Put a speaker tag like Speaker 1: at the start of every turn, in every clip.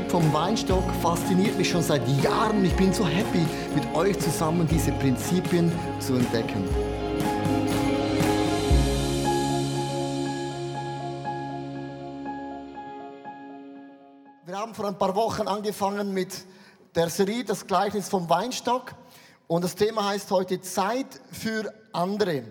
Speaker 1: Prinzip vom Weinstock fasziniert mich schon seit Jahren. Ich bin so happy, mit euch zusammen diese Prinzipien zu entdecken. Wir haben vor ein paar Wochen angefangen mit der Serie Das Gleichnis vom Weinstock. Und das Thema heißt heute Zeit für andere.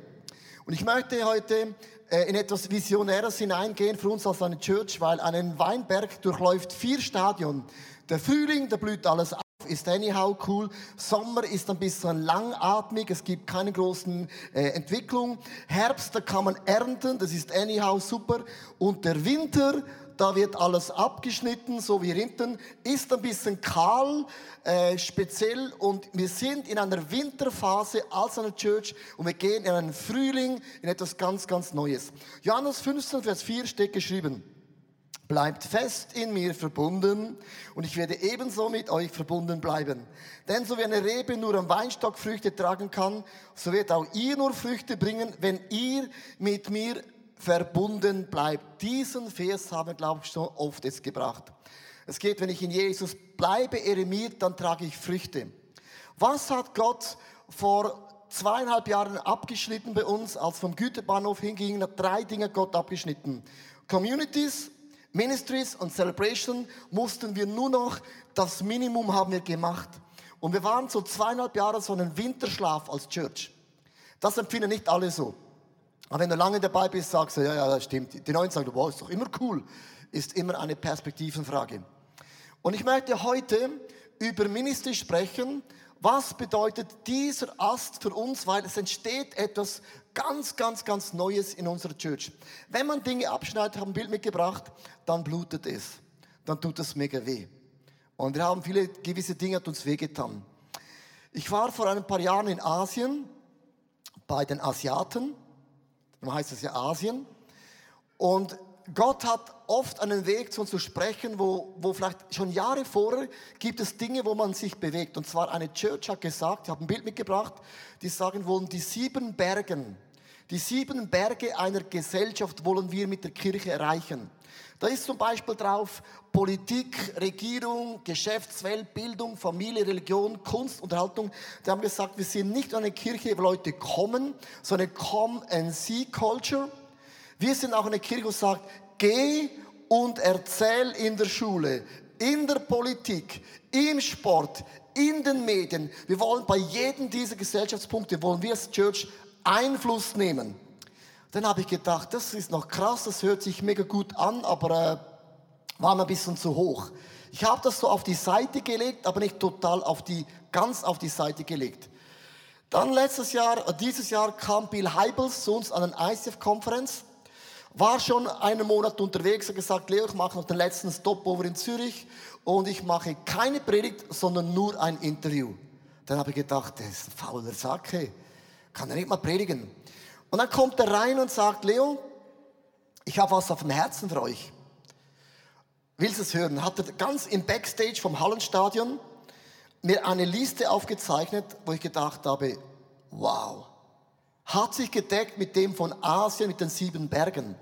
Speaker 1: Und ich möchte heute in etwas Visionäres hineingehen für uns als eine Church, weil einen Weinberg durchläuft vier Stadien. Der Frühling, da blüht alles auf, ist anyhow cool. Sommer ist ein bisschen langatmig, es gibt keine großen äh, Entwicklung. Herbst, da kann man ernten, das ist anyhow super. Und der Winter, da wird alles abgeschnitten, so wie hinten, ist ein bisschen kahl, äh, speziell und wir sind in einer Winterphase als eine Church und wir gehen in einen Frühling, in etwas ganz, ganz Neues. Johannes 15, Vers 4 steht geschrieben, Bleibt fest in mir verbunden und ich werde ebenso mit euch verbunden bleiben. Denn so wie eine Rebe nur am Weinstock Früchte tragen kann, so wird auch ihr nur Früchte bringen, wenn ihr mit mir verbunden bleibt. Diesen Vers haben wir, glaube ich, schon oft jetzt gebracht. Es geht, wenn ich in Jesus bleibe, er mir, dann trage ich Früchte. Was hat Gott vor zweieinhalb Jahren abgeschnitten bei uns, als vom Güterbahnhof hinging, hat drei Dinge Gott abgeschnitten. Communities, Ministries und Celebration mussten wir nur noch, das Minimum haben wir gemacht. Und wir waren so zweieinhalb Jahre so einen Winterschlaf als Church. Das empfinden nicht alle so. Aber wenn du lange dabei bist, sagst du, ja, ja, das stimmt. Die Neuen sagen, wow, ist doch immer cool. Ist immer eine Perspektivenfrage. Und ich möchte heute über Ministry sprechen. Was bedeutet dieser Ast für uns? Weil es entsteht etwas ganz, ganz, ganz Neues in unserer Church. Wenn man Dinge abschneidet, habe ein Bild mitgebracht, dann blutet es. Dann tut es mega weh. Und wir haben viele gewisse Dinge, die uns wehgetan. Ich war vor ein paar Jahren in Asien bei den Asiaten dann heißt es ja Asien. Und Gott hat oft einen Weg zu uns zu sprechen, wo, wo vielleicht schon Jahre vorher gibt es Dinge, wo man sich bewegt. Und zwar eine Church hat gesagt, ich habe ein Bild mitgebracht, die sagen wollen, die sieben Bergen, die sieben Berge einer Gesellschaft wollen wir mit der Kirche erreichen. Da ist zum Beispiel drauf Politik, Regierung, Geschäftswelt, Bildung, Familie, Religion, Kunst, Unterhaltung. Die haben gesagt, wir sind nicht eine Kirche, wo Leute kommen, sondern Come-and-See-Culture. Wir sind auch eine Kirche, die sagt, geh und erzähl in der Schule, in der Politik, im Sport, in den Medien. Wir wollen bei jedem dieser Gesellschaftspunkte, wollen wir als Church Einfluss nehmen. Dann habe ich gedacht, das ist noch krass, das hört sich mega gut an, aber äh, war mir ein bisschen zu hoch. Ich habe das so auf die Seite gelegt, aber nicht total auf die, ganz auf die Seite gelegt. Dann letztes Jahr, äh, dieses Jahr kam Bill Heibels zu uns an einer ICF-Konferenz, war schon einen Monat unterwegs, hat gesagt, Leo, ich mache noch den letzten Stopover in Zürich und ich mache keine Predigt, sondern nur ein Interview. Dann habe ich gedacht, das ist ein fauler Sack, hey. kann er nicht mal predigen. Und dann kommt er rein und sagt, Leo, ich habe was auf dem Herzen für euch. Willst du es hören? Hat er ganz im Backstage vom Hallenstadion mir eine Liste aufgezeichnet, wo ich gedacht habe, wow, hat sich gedeckt mit dem von Asien, mit den sieben Bergen.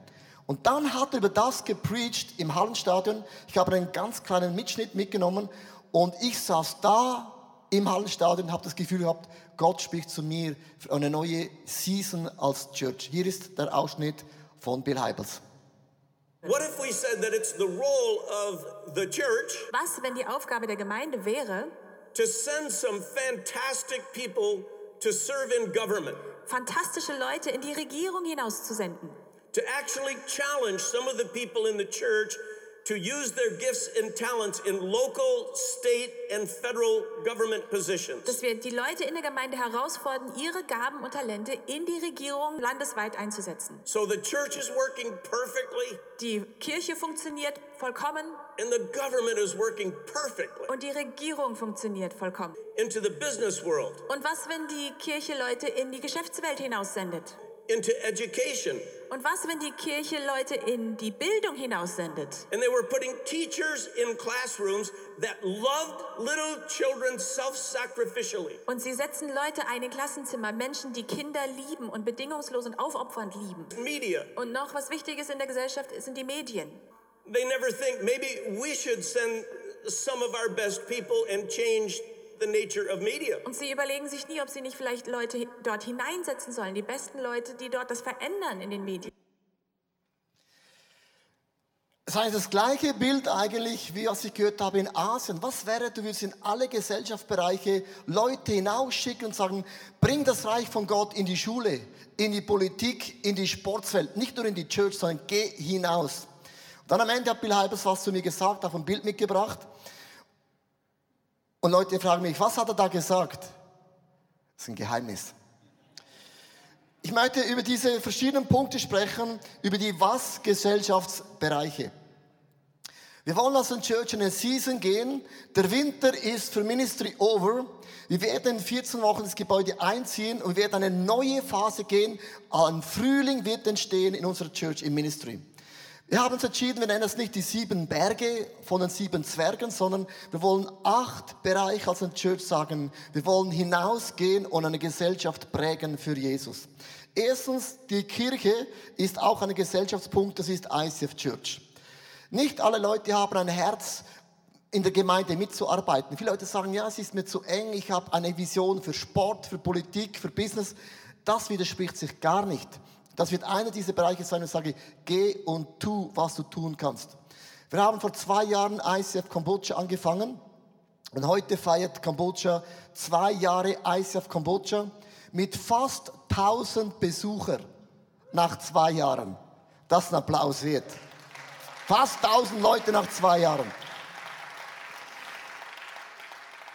Speaker 1: Und dann hat er über das gepreacht im Hallenstadion. Ich habe einen ganz kleinen Mitschnitt mitgenommen und ich saß da im Hallenstadion und habe das Gefühl gehabt, Gott spricht zu mir für eine neue Season als Church. Hier ist der Ausschnitt von Bill Heibels.
Speaker 2: What if we said that it's the role of the church
Speaker 3: Was, wenn die Aufgabe der Gemeinde wäre,
Speaker 2: to send some fantastic people to serve in government,
Speaker 3: fantastische Leute in die Regierung hinauszusenden?
Speaker 2: to actually challenge some of the people in the church to use their gifts and talents in local, state, and federal government positions.
Speaker 3: Dass wir die Leute in der Gemeinde herausfordern, ihre Gaben und Talente in die Regierung landesweit einzusetzen.
Speaker 2: So the church is working perfectly
Speaker 3: Die Kirche funktioniert vollkommen
Speaker 2: and the government is working perfectly
Speaker 3: und die Regierung funktioniert vollkommen.
Speaker 2: into the business world,
Speaker 3: Und was, wenn die Kirche Leute in die Geschäftswelt hinaussendet?
Speaker 2: Into education.
Speaker 3: Und was, wenn die Kirche Leute in die Bildung hinaussendet?
Speaker 2: And they were putting teachers in classrooms that loved little children self sacrificially.
Speaker 3: Und sie setzen Leute ein in Klassenzimmer, Menschen, die Kinder lieben und bedingungslos und aufopfernd lieben.
Speaker 2: Media.
Speaker 3: Und noch was Wichtiges in der Gesellschaft sind die Medien.
Speaker 2: They never think maybe we should send some of our best people and change the nature of media.
Speaker 3: Und sie überlegen sich nie, ob sie nicht vielleicht Leute dort hineinsetzen sollen, die besten Leute, die dort das verändern in den Medien.
Speaker 1: Das heißt, das gleiche Bild eigentlich, wie was ich gehört habe in Asien. Was wäre, du würdest in alle Gesellschaftsbereiche Leute hinausschicken und sagen, bring das Reich von Gott in die Schule, in die Politik, in die Sportswelt, nicht nur in die Church, sondern geh hinaus. Und dann am Ende hat Bill Halbers was zu mir gesagt, auf ein Bild mitgebracht. Und Leute fragen mich, was hat er da gesagt? Das ist ein Geheimnis. Ich möchte über diese verschiedenen Punkte sprechen, über die Was-Gesellschaftsbereiche. Wir wollen als ein Church in eine Season gehen. Der Winter ist für Ministry over. Wir werden in 14 Wochen das Gebäude einziehen und werden eine neue Phase gehen. Ein Frühling wird entstehen in unserer Church im Ministry. Wir haben uns entschieden, wir nennen es nicht die sieben Berge von den sieben Zwergen, sondern wir wollen acht Bereiche als ein Church sagen. Wir wollen hinausgehen und eine Gesellschaft prägen für Jesus. Erstens, die Kirche ist auch ein Gesellschaftspunkt, das ist ICF Church. Nicht alle Leute haben ein Herz, in der Gemeinde mitzuarbeiten. Viele Leute sagen, ja, es ist mir zu eng, ich habe eine Vision für Sport, für Politik, für Business. Das widerspricht sich gar nicht. Das wird einer dieser Bereiche sein, wo ich sage, geh und tu, was du tun kannst. Wir haben vor zwei Jahren ICF Kambodscha angefangen und heute feiert Kambodscha zwei Jahre ICF Kambodscha mit fast 1000 Besuchern nach zwei Jahren. Das ist ein Applaus wert. Fast 1000 Leute nach zwei Jahren.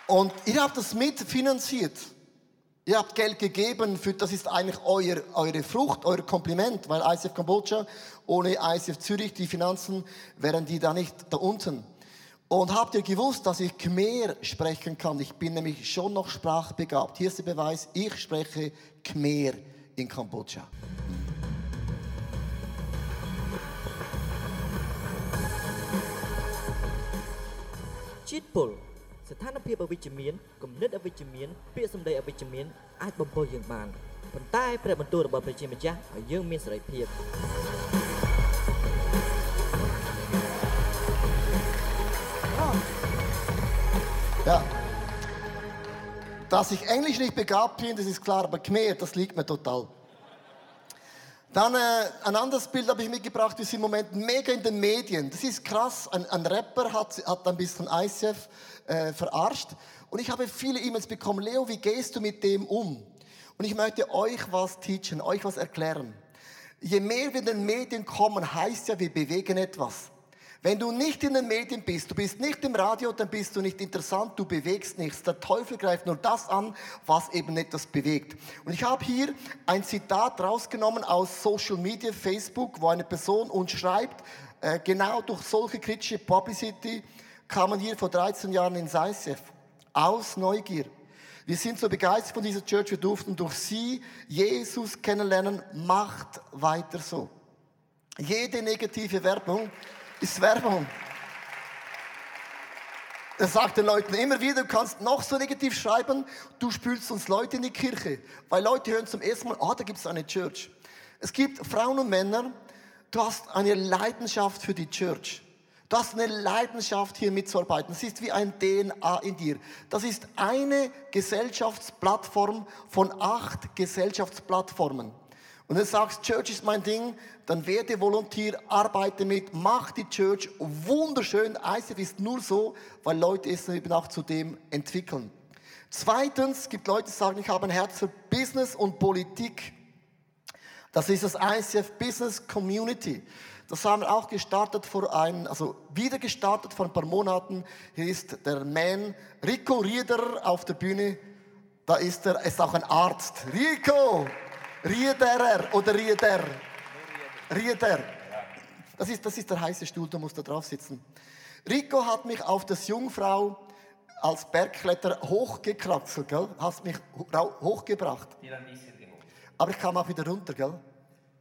Speaker 1: Und ihr habt das mitfinanziert. Ihr habt Geld gegeben, für, das ist eigentlich euer, eure Frucht, euer Kompliment, weil ICF Kambodscha, ohne ICF Zürich, die Finanzen wären die da nicht da unten. Und habt ihr gewusst, dass ich Khmer sprechen kann? Ich bin nämlich schon noch sprachbegabt. Hier ist der Beweis, ich spreche Khmer in Kambodscha.
Speaker 4: Chitpol ស្ថានភាពអវិជ្ជមានគំនិតអវិជ្ជមានពាក្យសម្ដីអវិជ្ជមានអាចបំពុលយើងបានប៉ុន្តែព្រះបន្ទូលរបស់ព្រះជាម្ចាស់ឲ្យយើងមានសេរីភាព
Speaker 1: Ja. Dass ich Englisch nicht begabt bin, das ist klar, aber Khmer, das liegt mir total. Dann äh, ein anderes Bild habe ich mitgebracht, wir sind im Moment mega in den Medien. Das ist krass, ein, ein Rapper hat, hat ein bisschen ICF äh, verarscht und ich habe viele E-Mails bekommen, Leo, wie gehst du mit dem um? Und ich möchte euch was teachen, euch was erklären. Je mehr wir in den Medien kommen, heißt ja, wir bewegen etwas. Wenn du nicht in den Medien bist, du bist nicht im Radio, dann bist du nicht interessant, du bewegst nichts. Der Teufel greift nur das an, was eben etwas bewegt. Und ich habe hier ein Zitat rausgenommen aus Social Media, Facebook, wo eine Person uns schreibt, äh, genau durch solche kritische Publicity kam man hier vor 13 Jahren ins ICF. Aus Neugier. Wir sind so begeistert von dieser Church, wir durften durch sie Jesus kennenlernen. Macht weiter so. Jede negative Werbung ist Werbung. Er sagt den Leuten immer wieder, du kannst noch so negativ schreiben, du spülst uns Leute in die Kirche. Weil Leute hören zum ersten Mal, ah, da gibt es eine Church. Es gibt Frauen und Männer, du hast eine Leidenschaft für die Church. Du hast eine Leidenschaft, hier mitzuarbeiten. Das ist wie ein DNA in dir. Das ist eine Gesellschaftsplattform von acht Gesellschaftsplattformen. Und du sagst, Church ist mein Ding, dann werde Volontier, arbeite mit, mach die Church wunderschön. ICF ist nur so, weil Leute es eben auch zu dem entwickeln. Zweitens gibt Leute, die sagen, ich habe ein Herz für Business und Politik. Das ist das ICF Business Community. Das haben wir auch gestartet vor ein, also wieder gestartet vor ein paar Monaten. Hier ist der Man Rico Rieder auf der Bühne. Da ist er, ist auch ein Arzt. Rico! Riederer oder Rieder? Rieder. Das ist, das ist der heiße Stuhl, du musst da drauf sitzen. Rico hat mich auf das Jungfrau als Bergkletterer hochgekraxelt, gell? Hast mich hochgebracht. Aber ich kam auch wieder runter, gell?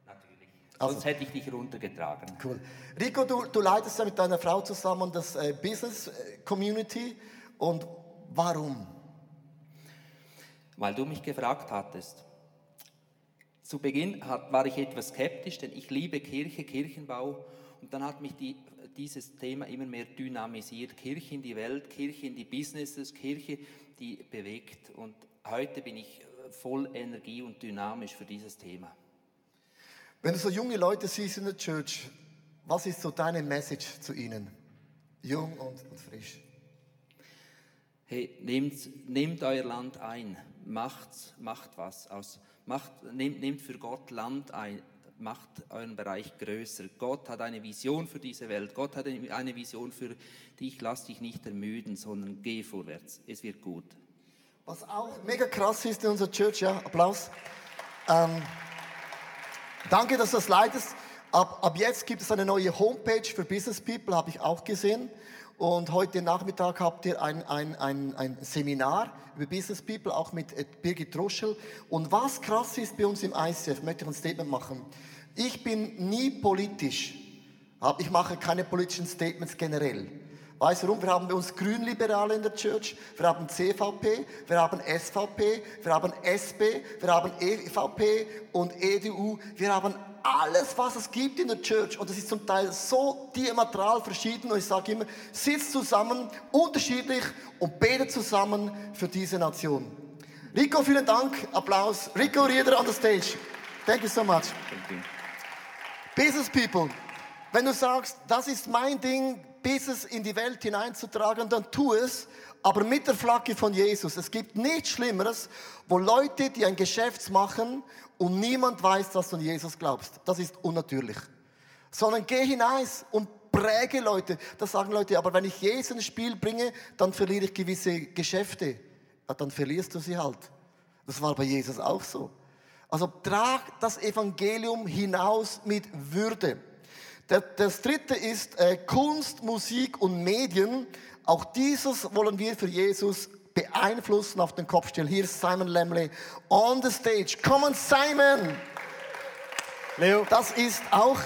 Speaker 5: Natürlich.
Speaker 1: Also-
Speaker 5: Sonst hätte ich dich runtergetragen.
Speaker 1: Cool. Rico, du, du leitest ja mit deiner Frau zusammen das äh, Business äh, Community. Und warum?
Speaker 5: Weil du mich gefragt hattest. Zu Beginn hat, war ich etwas skeptisch, denn ich liebe Kirche, Kirchenbau. Und dann hat mich die, dieses Thema immer mehr dynamisiert. Kirche in die Welt, Kirche in die Businesses, Kirche, die bewegt. Und heute bin ich äh, voll Energie und dynamisch für dieses Thema.
Speaker 1: Wenn du so junge Leute siehst in der Church, was ist so deine Message zu ihnen? Jung und, und frisch.
Speaker 5: Hey, nehmt, nehmt euer Land ein, macht, macht was aus, macht, nehmt, nehmt für Gott Land ein, macht euren Bereich größer. Gott hat eine Vision für diese Welt, Gott hat eine Vision für dich, lass dich nicht ermüden, sondern geh vorwärts, es wird gut.
Speaker 1: Was auch mega krass ist in unserer Church, ja, Applaus. Ähm, danke, dass du das leitest. Ab, ab jetzt gibt es eine neue Homepage für Business People, habe ich auch gesehen. Und heute Nachmittag habt ihr ein, ein, ein, ein Seminar über Business People, auch mit äh, Birgit Roschel. Und was krass ist bei uns im ICF, möchte ich ein Statement machen. Ich bin nie politisch. Ich mache keine politischen Statements generell. Weißt du warum? Wir haben bei uns Grünliberale in der Church, wir haben CVP, wir haben SVP, wir haben SP, wir haben EVP und EDU. Wir haben alles, was es gibt in der Church. Und das ist zum Teil so diametral verschieden. Und ich sage immer, sitzt zusammen, unterschiedlich und betet zusammen für diese Nation. Rico, vielen Dank. Applaus. Rico Rieder on the stage. Thank you so much.
Speaker 5: You.
Speaker 1: Business People, wenn du sagst, das ist mein Ding, Business in die Welt hineinzutragen, dann tu es, aber mit der Flagge von Jesus. Es gibt nichts Schlimmeres, wo Leute, die ein Geschäft machen und niemand weiß, dass du an Jesus glaubst. Das ist unnatürlich. Sondern geh hinein und präge Leute. Das sagen Leute, aber wenn ich Jesus ins Spiel bringe, dann verliere ich gewisse Geschäfte. Ja, dann verlierst du sie halt. Das war bei Jesus auch so. Also trag das Evangelium hinaus mit Würde. Das dritte ist äh, Kunst, Musik und Medien. Auch dieses wollen wir für Jesus beeinflussen, auf den Kopf stellen. Hier ist Simon Lemley on the stage. Come on, Simon!
Speaker 6: Leo,
Speaker 1: Das ist auch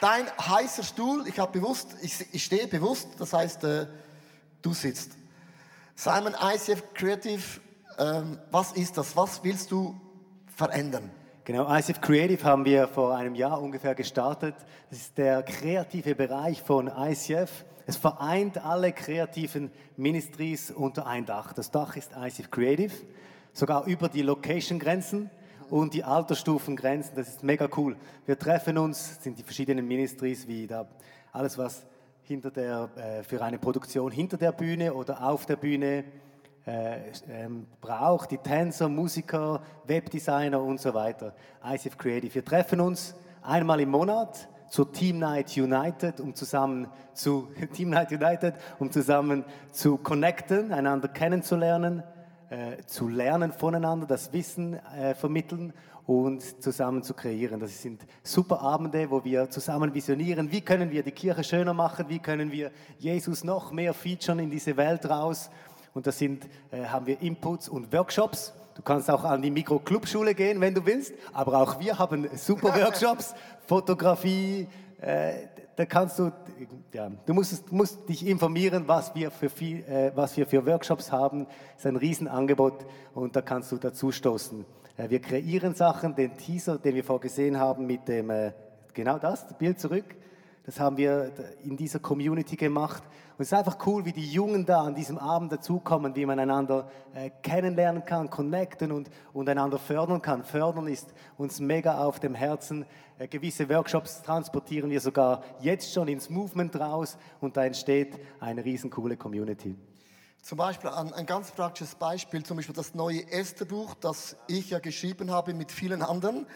Speaker 1: dein heißer Stuhl. Ich habe bewusst, ich, ich stehe bewusst, das heißt, äh, du sitzt. Simon ICF Creative, ähm, was ist das? Was willst du verändern?
Speaker 6: Genau, ICF Creative haben wir vor einem Jahr ungefähr gestartet. Das ist der kreative Bereich von ICF. Es vereint alle kreativen Ministries unter ein Dach. Das Dach ist ICF Creative, sogar über die Location-Grenzen und die Altersstufengrenzen. Das ist mega cool. Wir treffen uns, sind die verschiedenen Ministries, wie da alles, was hinter der, äh, für eine Produktion hinter der Bühne oder auf der Bühne äh, ähm, braucht, die Tänzer, Musiker, Webdesigner und so weiter. ICF Creative. Wir treffen uns einmal im Monat zur Team Night United, um zusammen zu Team Night United, um zusammen zu connecten, einander kennenzulernen, äh, zu lernen voneinander, das Wissen äh, vermitteln und zusammen zu kreieren. Das sind super Abende, wo wir zusammen visionieren, wie können wir die Kirche schöner machen, wie können wir Jesus noch mehr featuren in diese Welt raus. Und da sind, äh, haben wir Inputs und Workshops. Du kannst auch an die Mikro-Clubschule gehen, wenn du willst. Aber auch wir haben super Workshops, Fotografie. Äh, da kannst du, ja, du musst, musst dich informieren, was wir, für viel, äh, was wir für Workshops haben. Das ist ein Riesenangebot und da kannst du dazu stoßen. Äh, wir kreieren Sachen, den Teaser, den wir vorgesehen haben mit dem, äh, genau das Bild zurück. Das haben wir in dieser Community gemacht. Und es ist einfach cool, wie die Jungen da an diesem Abend dazukommen, wie man einander äh, kennenlernen kann, connecten und, und einander fördern kann. Fördern ist uns mega auf dem Herzen. Äh, gewisse Workshops transportieren wir sogar jetzt schon ins Movement raus und da entsteht eine riesencoole Community.
Speaker 1: Zum Beispiel ein, ein ganz praktisches Beispiel, zum Beispiel das neue Esther-Buch, das ich ja geschrieben habe mit vielen anderen,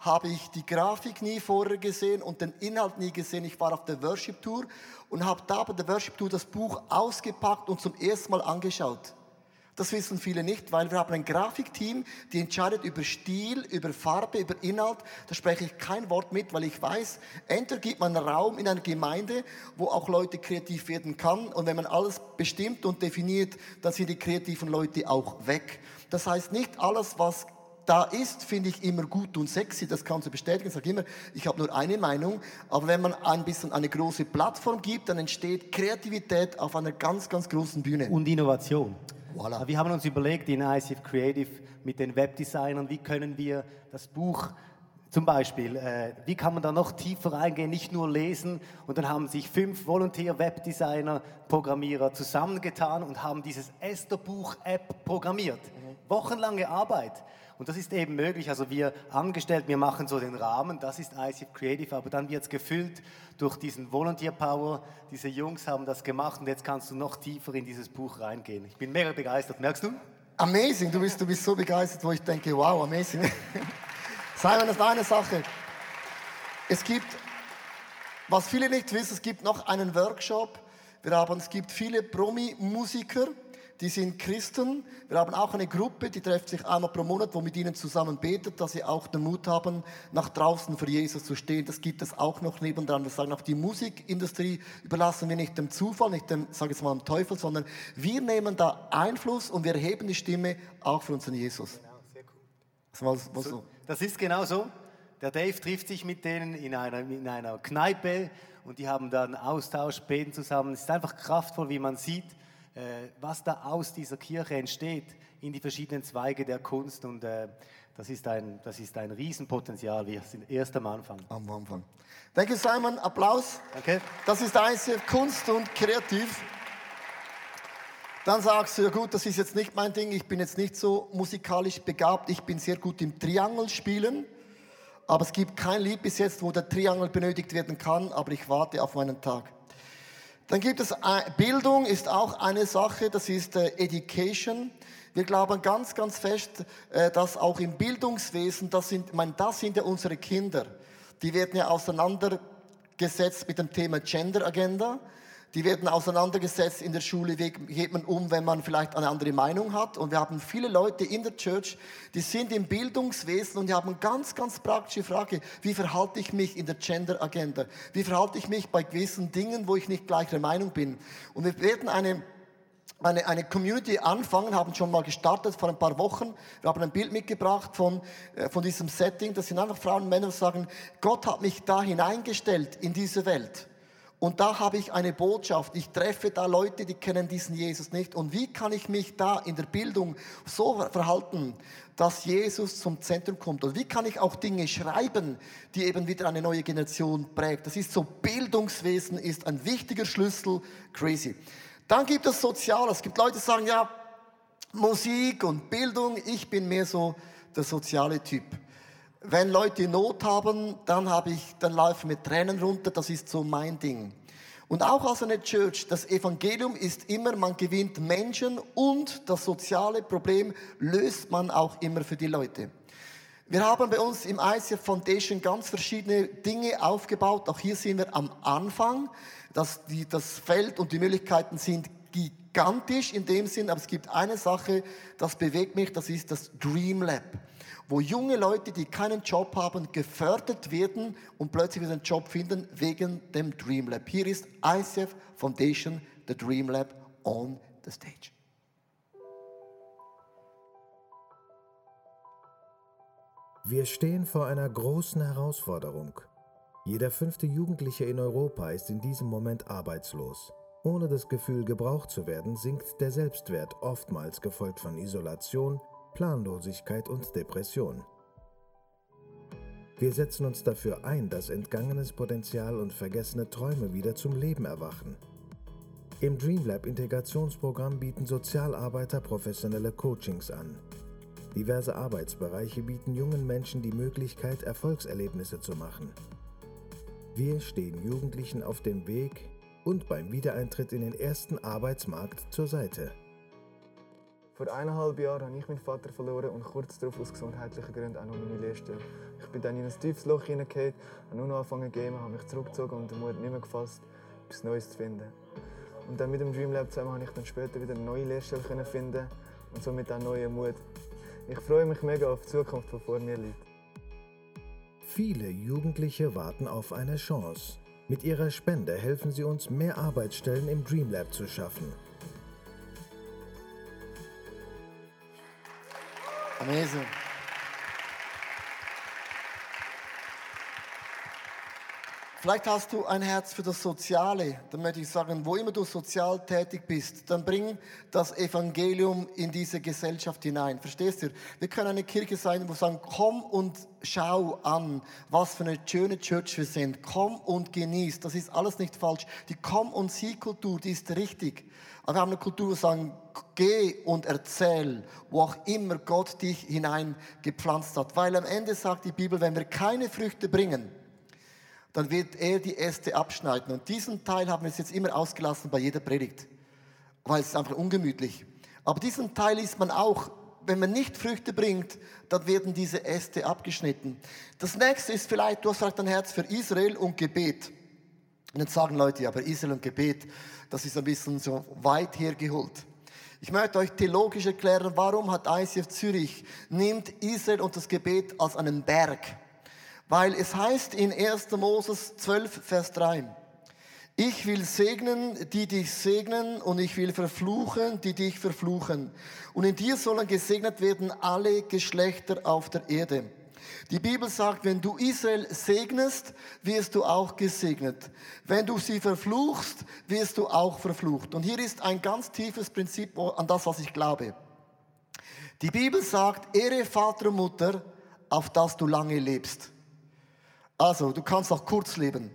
Speaker 1: habe ich die Grafik nie vorher gesehen und den Inhalt nie gesehen. Ich war auf der Worship Tour und habe da bei der Worship Tour das Buch ausgepackt und zum ersten Mal angeschaut. Das wissen viele nicht, weil wir haben ein Grafikteam, die entscheidet über Stil, über Farbe, über Inhalt. Da spreche ich kein Wort mit, weil ich weiß, entweder gibt man Raum in einer Gemeinde, wo auch Leute kreativ werden kann. Und wenn man alles bestimmt und definiert, dann sind die kreativen Leute auch weg. Das heißt, nicht alles, was da ist, finde ich immer gut und sexy, das kannst du bestätigen. Ich sage immer, ich habe nur eine Meinung, aber wenn man ein bisschen eine große Plattform gibt, dann entsteht Kreativität auf einer ganz, ganz großen Bühne.
Speaker 6: Und Innovation.
Speaker 1: Voilà.
Speaker 6: Wir haben uns überlegt in ICF Creative mit den Webdesignern, wie können wir das Buch Zum Beispiel, äh, wie kann man da noch tiefer reingehen, nicht nur lesen und dann haben sich fünf Volunteer-Webdesigner, Programmierer zusammengetan und haben dieses Esther-Buch-App programmiert. Wochenlange Arbeit. Und das ist eben möglich. Also wir Angestellten, wir machen so den Rahmen, das ist ICF Creative, aber dann wird es gefüllt durch diesen Volunteer Power. Diese Jungs haben das gemacht und jetzt kannst du noch tiefer in dieses Buch reingehen. Ich bin mega begeistert, merkst du?
Speaker 1: Amazing, du bist, du bist so begeistert, wo ich denke, wow, amazing. Simon, das ist eine Sache. Es gibt, was viele nicht wissen, es gibt noch einen Workshop. Wir haben, es gibt viele Promi-Musiker, die sind Christen. Wir haben auch eine Gruppe, die trifft sich einmal pro Monat, wo mit ihnen zusammen betet, dass sie auch den Mut haben, nach draußen für Jesus zu stehen. Das gibt es auch noch nebendran. Wir sagen, auch die Musikindustrie überlassen wir nicht dem Zufall, nicht dem, sage ich mal, dem Teufel, sondern wir nehmen da Einfluss und wir erheben die Stimme auch für unseren Jesus.
Speaker 6: Genau, sehr cool.
Speaker 1: Das war, was so.
Speaker 6: Das ist genau so. Der Dave trifft sich mit denen in einer, in einer Kneipe und die haben dann Austausch, beten zusammen. Es ist einfach kraftvoll, wie man sieht, was da aus dieser Kirche entsteht in die verschiedenen Zweige der Kunst und äh, das ist ein, das ist ein Riesenpotenzial. Wir sind erst am Anfang.
Speaker 1: Am Anfang. Danke Simon, Applaus.
Speaker 6: Danke.
Speaker 1: Das ist ICF Kunst und Kreativ. Dann sagst du, ja gut, das ist jetzt nicht mein Ding, ich bin jetzt nicht so musikalisch begabt, ich bin sehr gut im Triangel spielen, aber es gibt kein Lied bis jetzt, wo der Triangel benötigt werden kann, aber ich warte auf meinen Tag. Dann gibt es, äh, Bildung ist auch eine Sache, das ist äh, Education. Wir glauben ganz, ganz fest, äh, dass auch im Bildungswesen, das sind, meine, das sind ja unsere Kinder, die werden ja auseinandergesetzt mit dem Thema Gender Agenda. Die werden auseinandergesetzt in der Schule, wie geht man um, wenn man vielleicht eine andere Meinung hat. Und wir haben viele Leute in der Church, die sind im Bildungswesen und die haben ganz, ganz praktische Frage, wie verhalte ich mich in der Gender Agenda? Wie verhalte ich mich bei gewissen Dingen, wo ich nicht gleicher Meinung bin? Und wir werden eine eine, eine Community anfangen, haben schon mal gestartet vor ein paar Wochen. Wir haben ein Bild mitgebracht von, äh, von diesem Setting. Das sind einfach Frauen und Männer, die sagen, Gott hat mich da hineingestellt in diese Welt. Und da habe ich eine Botschaft. Ich treffe da Leute, die kennen diesen Jesus nicht. Und wie kann ich mich da in der Bildung so verhalten, dass Jesus zum Zentrum kommt? Und wie kann ich auch Dinge schreiben, die eben wieder eine neue Generation prägt? Das ist so, Bildungswesen ist ein wichtiger Schlüssel. Crazy. Dann gibt es Soziales. Es gibt Leute, die sagen, ja, Musik und Bildung, ich bin mehr so der soziale Typ. Wenn Leute Not haben, dann habe ich, dann laufe ich mit Tränen runter, das ist so mein Ding. Und auch als eine Church, das Evangelium ist immer, man gewinnt Menschen und das soziale Problem löst man auch immer für die Leute. Wir haben bei uns im ICF Foundation ganz verschiedene Dinge aufgebaut. Auch hier sind wir am Anfang. Das, die, das Feld und die Möglichkeiten sind gigantisch in dem Sinn, aber es gibt eine Sache, das bewegt mich, das ist das Dream Lab wo junge Leute, die keinen Job haben, gefördert werden und plötzlich einen Job finden wegen dem Dream Lab. Hier ist ICF Foundation, the Dream Lab on the stage.
Speaker 7: Wir stehen vor einer großen Herausforderung. Jeder fünfte Jugendliche in Europa ist in diesem Moment arbeitslos. Ohne das Gefühl, gebraucht zu werden, sinkt der Selbstwert, oftmals gefolgt von Isolation, Planlosigkeit und Depression. Wir setzen uns dafür ein, dass entgangenes Potenzial und vergessene Träume wieder zum Leben erwachen. Im DreamLab Integrationsprogramm bieten Sozialarbeiter professionelle Coachings an. Diverse Arbeitsbereiche bieten jungen Menschen die Möglichkeit, Erfolgserlebnisse zu machen. Wir stehen Jugendlichen auf dem Weg und beim Wiedereintritt in den ersten Arbeitsmarkt zur Seite.
Speaker 8: Vor eineinhalb Jahren habe ich meinen Vater verloren und kurz darauf aus gesundheitlichen Gründen auch noch meine Lehrstelle. Ich bin dann in ein tiefes Loch hineingekommen, habe nur noch angefangen zu habe mich zurückgezogen und den Mut nicht mehr gefasst, etwas Neues zu finden. Und dann mit dem Dreamlab zusammen habe ich dann später wieder eine neue Lehrstelle finden und somit auch neuen Mut. Ich freue mich mega auf die Zukunft, die vor mir liegt.
Speaker 7: Viele Jugendliche warten auf eine Chance. Mit ihrer Spende helfen sie uns, mehr Arbeitsstellen im Dreamlab zu schaffen. Amém, Senhor.
Speaker 1: Vielleicht hast du ein Herz für das Soziale. Dann möchte ich sagen, wo immer du sozial tätig bist, dann bring das Evangelium in diese Gesellschaft hinein. Verstehst du? Wir können eine Kirche sein, wo wir sagen, komm und schau an, was für eine schöne Church wir sind. Komm und genieß. Das ist alles nicht falsch. Die Komm- und Sieh-Kultur, die ist richtig. Aber wir haben eine Kultur, wo wir sagen, geh und erzähl, wo auch immer Gott dich hineingepflanzt hat. Weil am Ende sagt die Bibel, wenn wir keine Früchte bringen, dann wird er die Äste abschneiden. Und diesen Teil haben wir jetzt immer ausgelassen bei jeder Predigt, weil es ist einfach ungemütlich. Aber diesen Teil ist man auch, wenn man nicht Früchte bringt, dann werden diese Äste abgeschnitten. Das nächste ist vielleicht, du hast vielleicht ein Herz für Israel und Gebet. Und jetzt sagen Leute, aber Israel und Gebet, das ist ein bisschen so weit hergeholt. Ich möchte euch theologisch erklären, warum hat ICF Zürich, nimmt Israel und das Gebet als einen Berg. Weil es heißt in 1. Moses 12, Vers 3, ich will segnen, die dich segnen, und ich will verfluchen, die dich verfluchen. Und in dir sollen gesegnet werden alle Geschlechter auf der Erde. Die Bibel sagt, wenn du Israel segnest, wirst du auch gesegnet. Wenn du sie verfluchst, wirst du auch verflucht. Und hier ist ein ganz tiefes Prinzip an das, was ich glaube. Die Bibel sagt, Ehre Vater und Mutter, auf dass du lange lebst. Also, du kannst auch kurz leben.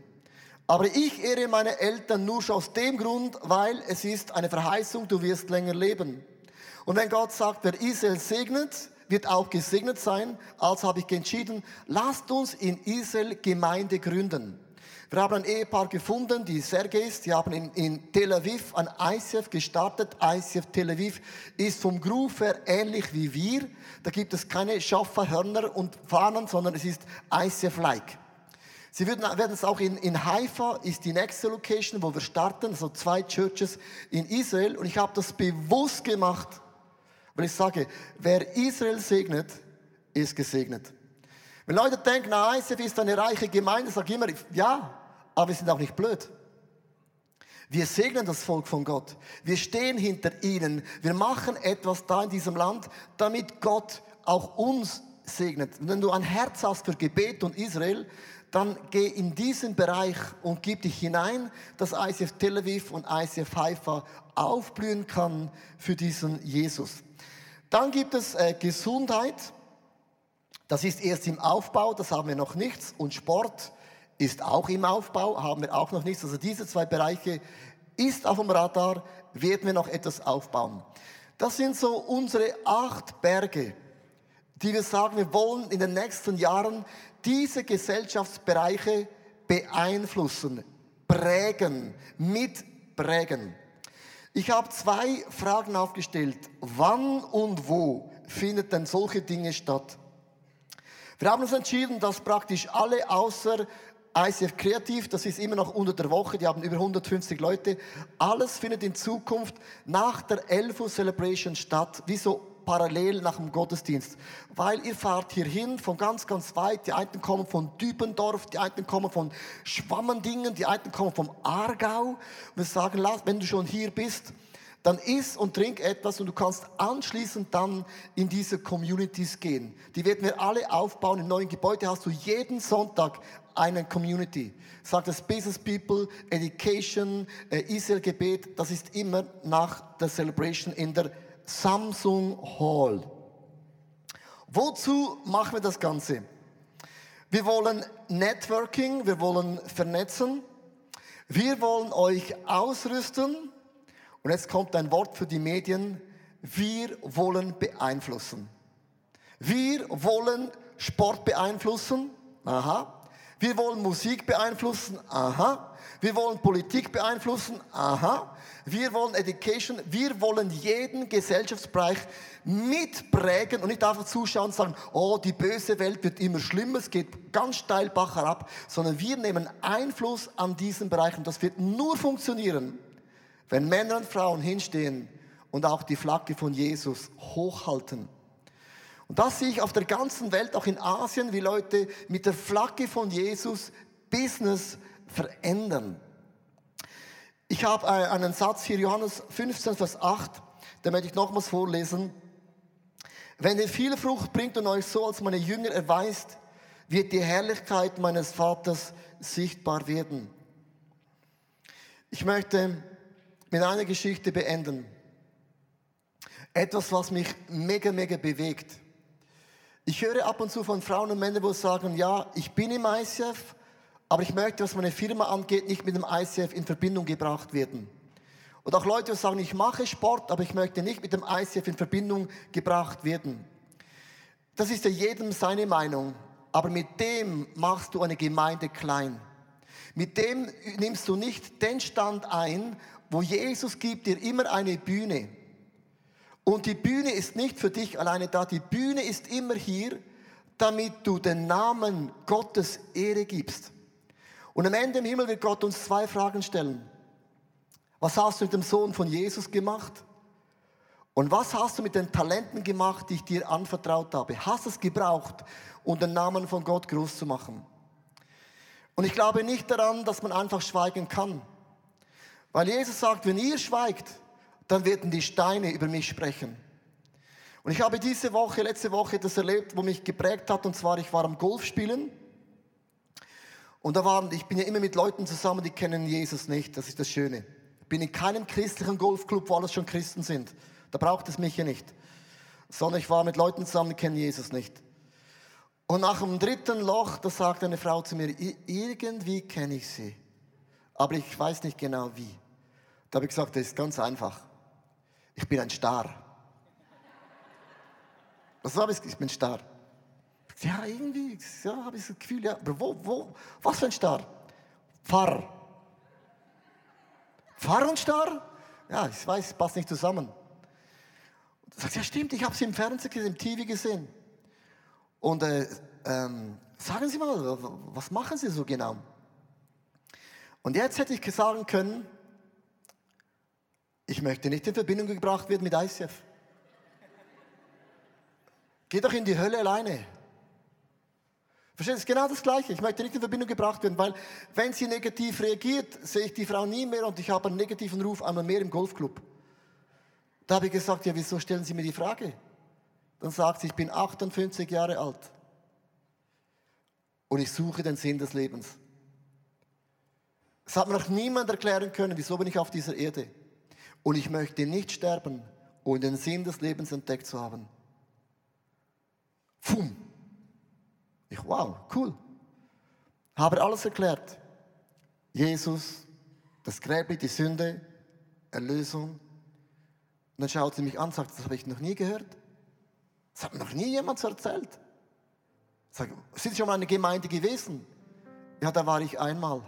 Speaker 1: Aber ich ehre meine Eltern nur schon aus dem Grund, weil es ist eine Verheißung, du wirst länger leben. Und wenn Gott sagt, wer Israel segnet, wird auch gesegnet sein, also habe ich entschieden, lasst uns in Israel Gemeinde gründen. Wir haben ein Ehepaar gefunden, die Sergejs, die haben in, in Tel Aviv ein ICF gestartet. ICF Tel Aviv ist vom Groove her ähnlich wie wir. Da gibt es keine Schafferhörner und Fahnen, sondern es ist ICF-like. Sie werden, es auch in, in Haifa, ist die nächste Location, wo wir starten, so zwei Churches in Israel. Und ich habe das bewusst gemacht, weil ich sage, wer Israel segnet, ist gesegnet. Wenn Leute denken, na, ISF ist eine reiche Gemeinde, sage ich immer, ja, aber wir sind auch nicht blöd. Wir segnen das Volk von Gott. Wir stehen hinter ihnen. Wir machen etwas da in diesem Land, damit Gott auch uns segnet. Wenn du ein Herz hast für Gebet und Israel, dann geh in diesen Bereich und gib dich hinein, dass ICF Tel Aviv und ICF Haifa aufblühen kann für diesen Jesus. Dann gibt es äh, Gesundheit. Das ist erst im Aufbau, das haben wir noch nichts. Und Sport ist auch im Aufbau, haben wir auch noch nichts. Also diese zwei Bereiche ist auf dem Radar, werden wir noch etwas aufbauen. Das sind so unsere acht Berge, die wir sagen, wir wollen in den nächsten Jahren diese Gesellschaftsbereiche beeinflussen, prägen, mitprägen. Ich habe zwei Fragen aufgestellt. Wann und wo findet denn solche Dinge statt? Wir haben uns entschieden, dass praktisch alle außer ICF Kreativ, das ist immer noch unter der Woche, die haben über 150 Leute, alles findet in Zukunft nach der Elfo Celebration statt. Wieso parallel nach dem Gottesdienst. Weil ihr fahrt hierhin von ganz, ganz weit. Die einen kommen von Dübendorf, die einen kommen von Schwammendingen, die einen kommen vom Aargau. Wir sagen, wenn du schon hier bist, dann iss und trink etwas und du kannst anschließend dann in diese Communities gehen. Die werden wir alle aufbauen. Im neuen Gebäude hast du jeden Sonntag eine Community. Sagt das Business People, Education, äh, Israel-Gebet, das ist immer nach der Celebration in der Samsung Hall. Wozu machen wir das Ganze? Wir wollen Networking, wir wollen vernetzen, wir wollen euch ausrüsten und jetzt kommt ein Wort für die Medien, wir wollen beeinflussen. Wir wollen Sport beeinflussen, aha. Wir wollen Musik beeinflussen, aha. Wir wollen Politik beeinflussen, aha. Wir wollen Education, wir wollen jeden Gesellschaftsbereich mitprägen und nicht einfach zuschauen und sagen, oh, die böse Welt wird immer schlimmer, es geht ganz steil Bach herab, sondern wir nehmen Einfluss an diesen Bereichen. Das wird nur funktionieren, wenn Männer und Frauen hinstehen und auch die Flagge von Jesus hochhalten. Und das sehe ich auf der ganzen Welt, auch in Asien, wie Leute mit der Flagge von Jesus Business verändern. Ich habe äh, einen Satz hier, Johannes 15, Vers 8, den möchte ich nochmals vorlesen. Wenn ihr viel Frucht bringt und euch so als meine Jünger erweist, wird die Herrlichkeit meines Vaters sichtbar werden. Ich möchte mit einer Geschichte beenden. Etwas, was mich mega, mega bewegt. Ich höre ab und zu von Frauen und Männern, die sagen, ja, ich bin im ICF, aber ich möchte, was meine Firma angeht, nicht mit dem ICF in Verbindung gebracht werden. Und auch Leute, die sagen, ich mache Sport, aber ich möchte nicht mit dem ICF in Verbindung gebracht werden. Das ist ja jedem seine Meinung, aber mit dem machst du eine Gemeinde klein. Mit dem nimmst du nicht den Stand ein, wo Jesus gibt dir immer eine Bühne. Und die Bühne ist nicht für dich alleine da, die Bühne ist immer hier, damit du den Namen Gottes Ehre gibst. Und am Ende im Himmel wird Gott uns zwei Fragen stellen. Was hast du mit dem Sohn von Jesus gemacht? Und was hast du mit den Talenten gemacht, die ich dir anvertraut habe? Hast du es gebraucht, um den Namen von Gott groß zu machen? Und ich glaube nicht daran, dass man einfach schweigen kann. Weil Jesus sagt, wenn ihr schweigt, dann werden die Steine über mich sprechen. Und ich habe diese Woche, letzte Woche das erlebt, wo mich geprägt hat, und zwar ich war am Golf spielen. Und da waren, ich bin ja immer mit Leuten zusammen, die kennen Jesus nicht, das ist das Schöne. Ich bin in keinem christlichen Golfclub, wo alles schon Christen sind. Da braucht es mich ja nicht. Sondern ich war mit Leuten zusammen, die kennen Jesus nicht. Und nach dem dritten Loch, da sagt eine Frau zu mir, irgendwie kenne ich sie, aber ich weiß nicht genau wie. Da habe ich gesagt, das ist ganz einfach. Ich bin ein Star. Was habe ich? Ich bin Star. Ja, irgendwie, ja, habe ich das Gefühl, ja, aber wo, wo, was für ein Star? Pfarrer. Pfarrer und Star? Ja, ich weiß, passt nicht zusammen. Da sagt, ja stimmt, ich habe sie im Fernsehen gesehen, im TV gesehen. Und äh, ähm, sagen Sie mal, was machen Sie so genau? Und jetzt hätte ich sagen können, ich möchte nicht in Verbindung gebracht werden mit ICF. Geh doch in die Hölle alleine. Versteht, es ist genau das Gleiche. Ich möchte nicht in Verbindung gebracht werden, weil wenn sie negativ reagiert, sehe ich die Frau nie mehr und ich habe einen negativen Ruf einmal mehr im Golfclub. Da habe ich gesagt, ja, wieso stellen Sie mir die Frage? Dann sagt sie, ich bin 58 Jahre alt und ich suche den Sinn des Lebens. Es hat mir noch niemand erklären können, wieso bin ich auf dieser Erde. Und ich möchte nicht sterben, ohne den Sinn des Lebens entdeckt zu haben. Pfum. Ich, wow, cool. Habe alles erklärt. Jesus, das Gräbli, die Sünde, Erlösung. Und dann schaut sie mich an und sagt, das habe ich noch nie gehört. Das hat mir noch nie jemand so erzählt. Sag, sind Sie schon mal in einer Gemeinde gewesen? Ja, da war ich einmal.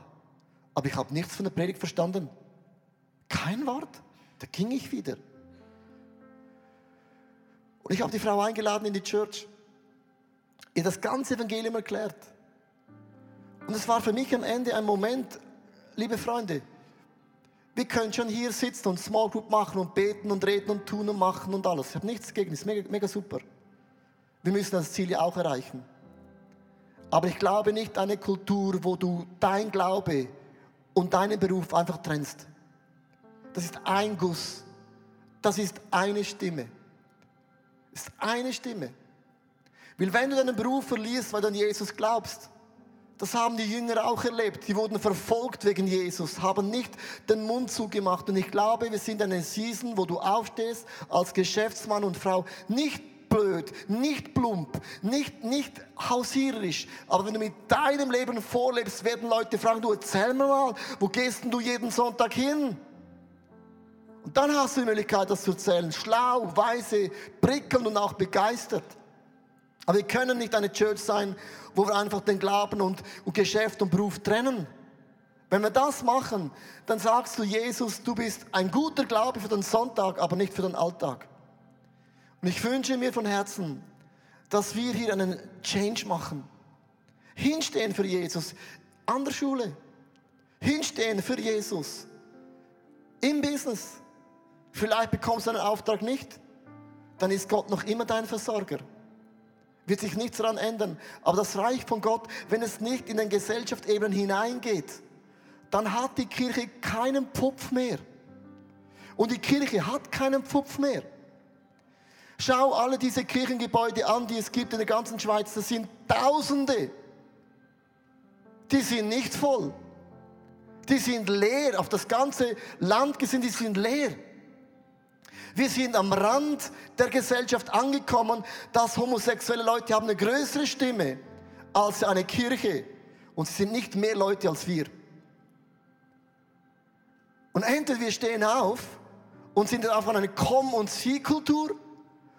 Speaker 1: Aber ich habe nichts von der Predigt verstanden. Kein Wort. Da ging ich wieder. Und ich habe die Frau eingeladen in die Church. Ihr das ganze Evangelium erklärt. Und es war für mich am Ende ein Moment, liebe Freunde, wir können schon hier sitzen und Small Group machen und beten und reden und tun und machen und alles. Ich habe nichts dagegen, das ist mega, mega super. Wir müssen das Ziel ja auch erreichen. Aber ich glaube nicht an eine Kultur, wo du dein Glaube und deinen Beruf einfach trennst. Das ist ein Guss. Das ist eine Stimme. Das ist eine Stimme. Weil wenn du deinen Beruf verlierst, weil du an Jesus glaubst, das haben die Jünger auch erlebt. Die wurden verfolgt wegen Jesus, haben nicht den Mund zugemacht. Und ich glaube, wir sind in einer Season, wo du aufstehst als Geschäftsmann und Frau, nicht blöd, nicht plump, nicht, nicht hausiererisch. Aber wenn du mit deinem Leben vorlebst, werden Leute fragen, du erzähl mir mal, wo gehst denn du jeden Sonntag hin? Und dann hast du die Möglichkeit, das zu erzählen. Schlau, weise, prickelnd und auch begeistert. Aber wir können nicht eine Church sein, wo wir einfach den Glauben und, und Geschäft und Beruf trennen. Wenn wir das machen, dann sagst du Jesus, du bist ein guter Glaube für den Sonntag, aber nicht für den Alltag. Und ich wünsche mir von Herzen, dass wir hier einen Change machen. Hinstehen für Jesus. An der Schule. Hinstehen für Jesus. Im Business. Vielleicht bekommst du einen Auftrag nicht. Dann ist Gott noch immer dein Versorger. Wird sich nichts daran ändern. Aber das Reich von Gott, wenn es nicht in den Gesellschaftsebenen hineingeht, dann hat die Kirche keinen Pfupf mehr. Und die Kirche hat keinen Pfupf mehr. Schau alle diese Kirchengebäude an, die es gibt in der ganzen Schweiz. Das sind Tausende. Die sind nicht voll. Die sind leer. Auf das ganze Land gesehen, die sind leer. Wir sind am Rand der Gesellschaft angekommen, dass homosexuelle Leute haben eine größere Stimme als eine Kirche. Und sie sind nicht mehr Leute als wir. Und entweder wir stehen auf und sind auf eine Komm- und Sie-Kultur,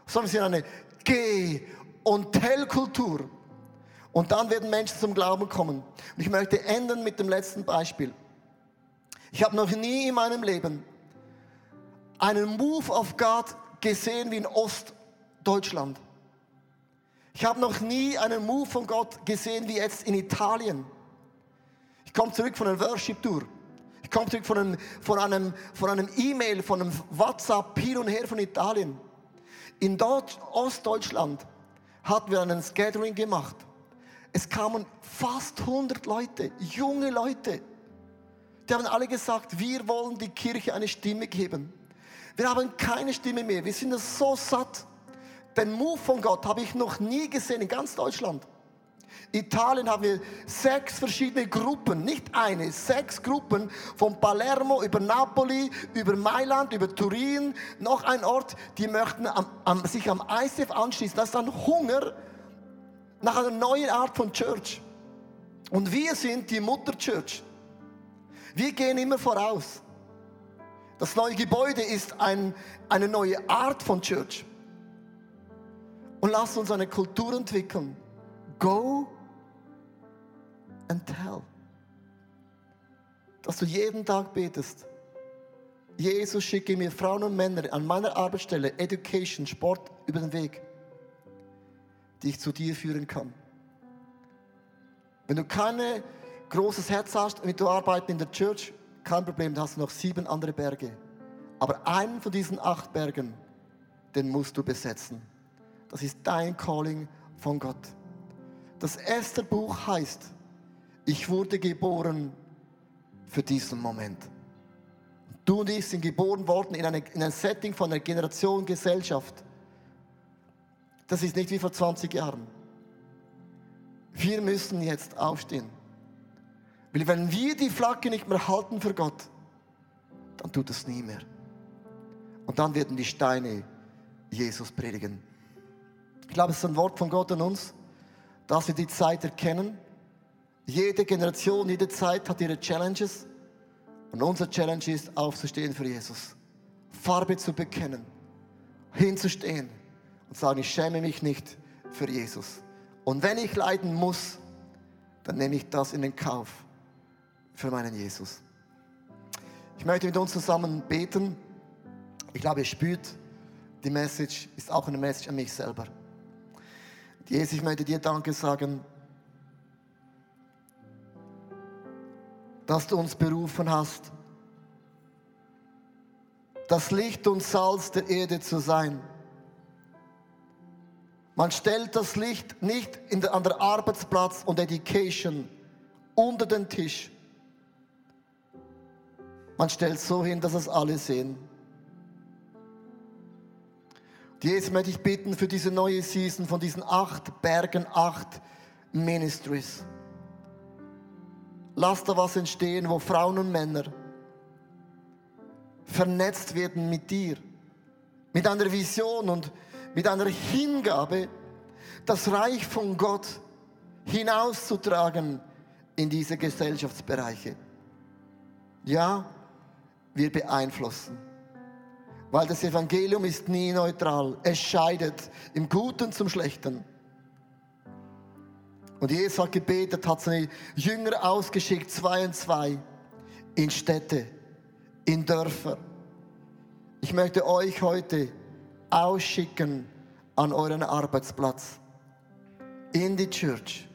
Speaker 1: sondern wir sind eine Geh- und Tell-Kultur. Und dann werden Menschen zum Glauben kommen. Und ich möchte enden mit dem letzten Beispiel. Ich habe noch nie in meinem Leben einen Move of God gesehen wie in Ostdeutschland. Ich habe noch nie einen Move von Gott gesehen wie jetzt in Italien. Ich komme zurück von einer Worship-Tour. Ich komme zurück von einem, von einem, von einem E-Mail, von einem WhatsApp hin und her von Italien. In Deutsch, Ostdeutschland hatten wir einen Scattering gemacht. Es kamen fast 100 Leute, junge Leute. Die haben alle gesagt, wir wollen die Kirche eine Stimme geben. Wir haben keine Stimme mehr. Wir sind so satt. Den Move von Gott habe ich noch nie gesehen in ganz Deutschland. Italien haben wir sechs verschiedene Gruppen, nicht eine, sechs Gruppen von Palermo über Napoli, über Mailand, über Turin, noch ein Ort, die möchten am, am, sich am ICF anschließen. Das ist ein Hunger nach einer neuen Art von Church. Und wir sind die Mutterchurch. Wir gehen immer voraus. Das neue Gebäude ist ein, eine neue Art von Church. Und lass uns eine Kultur entwickeln. Go and tell. Dass du jeden Tag betest. Jesus schicke mir Frauen und Männer an meiner Arbeitsstelle, Education, Sport über den Weg, die ich zu dir führen kann. Wenn du kein großes Herz hast und du arbeitest in der Church, kein Problem, da hast du noch sieben andere Berge. Aber einen von diesen acht Bergen, den musst du besetzen. Das ist dein Calling von Gott. Das erste Buch heißt, ich wurde geboren für diesen Moment. Du und ich sind geboren worden in, eine, in ein Setting von einer Generation Gesellschaft. Das ist nicht wie vor 20 Jahren. Wir müssen jetzt aufstehen. Weil wenn wir die Flagge nicht mehr halten für Gott, dann tut es nie mehr. Und dann werden die Steine Jesus predigen. Ich glaube, es ist ein Wort von Gott an uns, dass wir die Zeit erkennen. Jede Generation, jede Zeit hat ihre Challenges. Und unser Challenge ist, aufzustehen für Jesus. Farbe zu bekennen. Hinzustehen und sagen, ich schäme mich nicht für Jesus. Und wenn ich leiden muss, dann nehme ich das in den Kauf für meinen Jesus. Ich möchte mit uns zusammen beten. Ich glaube, ihr spürt, die Message ist auch eine Message an mich selber. Jesus, ich möchte dir Danke sagen, dass du uns berufen hast, das Licht und Salz der Erde zu sein. Man stellt das Licht nicht der, an der Arbeitsplatz und Education unter den Tisch. Man stellt so hin, dass es alle sehen. Jetzt möchte ich bitten für diese neue Season von diesen acht Bergen, acht Ministries. Lass da was entstehen, wo Frauen und Männer vernetzt werden mit dir, mit einer Vision und mit einer Hingabe, das Reich von Gott hinauszutragen in diese Gesellschaftsbereiche. Ja, wir beeinflussen. Weil das Evangelium ist nie neutral. Es scheidet im Guten zum Schlechten. Und Jesus hat gebetet, hat seine Jünger ausgeschickt, zwei und zwei, in Städte, in Dörfer. Ich möchte euch heute ausschicken an euren Arbeitsplatz, in die Church,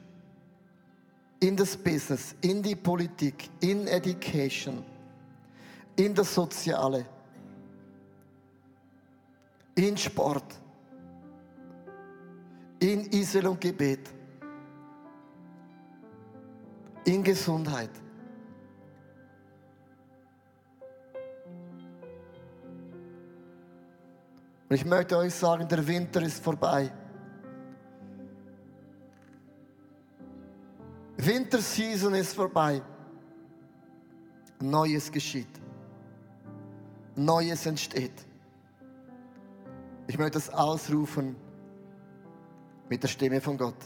Speaker 1: in das Business, in die Politik, in Education, in das Soziale, in Sport, in Israel und Gebet, in Gesundheit. Und ich möchte euch sagen, der Winter ist vorbei. Winterseason ist vorbei. Neues geschieht. Neues entsteht. Ich möchte es ausrufen mit der Stimme von Gott.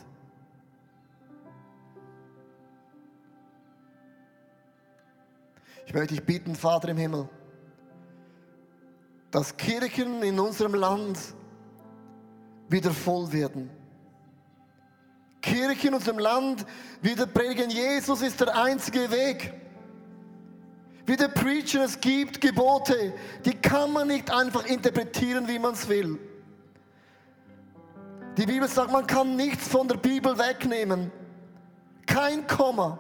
Speaker 1: Ich möchte dich bitten, Vater im Himmel, dass Kirchen in unserem Land wieder voll werden. Kirchen in unserem Land wieder predigen, Jesus ist der einzige Weg. Wieder preachen, es gibt Gebote, die kann man nicht einfach interpretieren, wie man es will. Die Bibel sagt, man kann nichts von der Bibel wegnehmen. Kein Komma.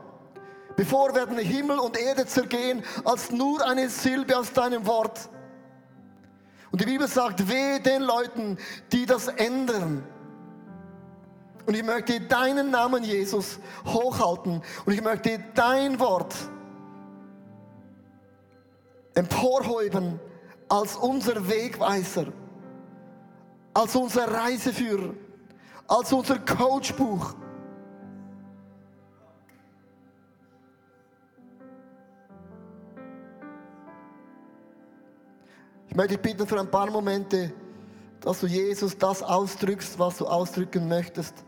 Speaker 1: Bevor werden Himmel und Erde zergehen, als nur eine Silbe aus deinem Wort. Und die Bibel sagt, weh den Leuten, die das ändern. Und ich möchte deinen Namen, Jesus, hochhalten. Und ich möchte dein Wort emporhäuben als unser Wegweiser, als unser Reiseführer, als unser Coachbuch. Ich möchte dich bitten für ein paar Momente, dass du Jesus das ausdrückst, was du ausdrücken möchtest.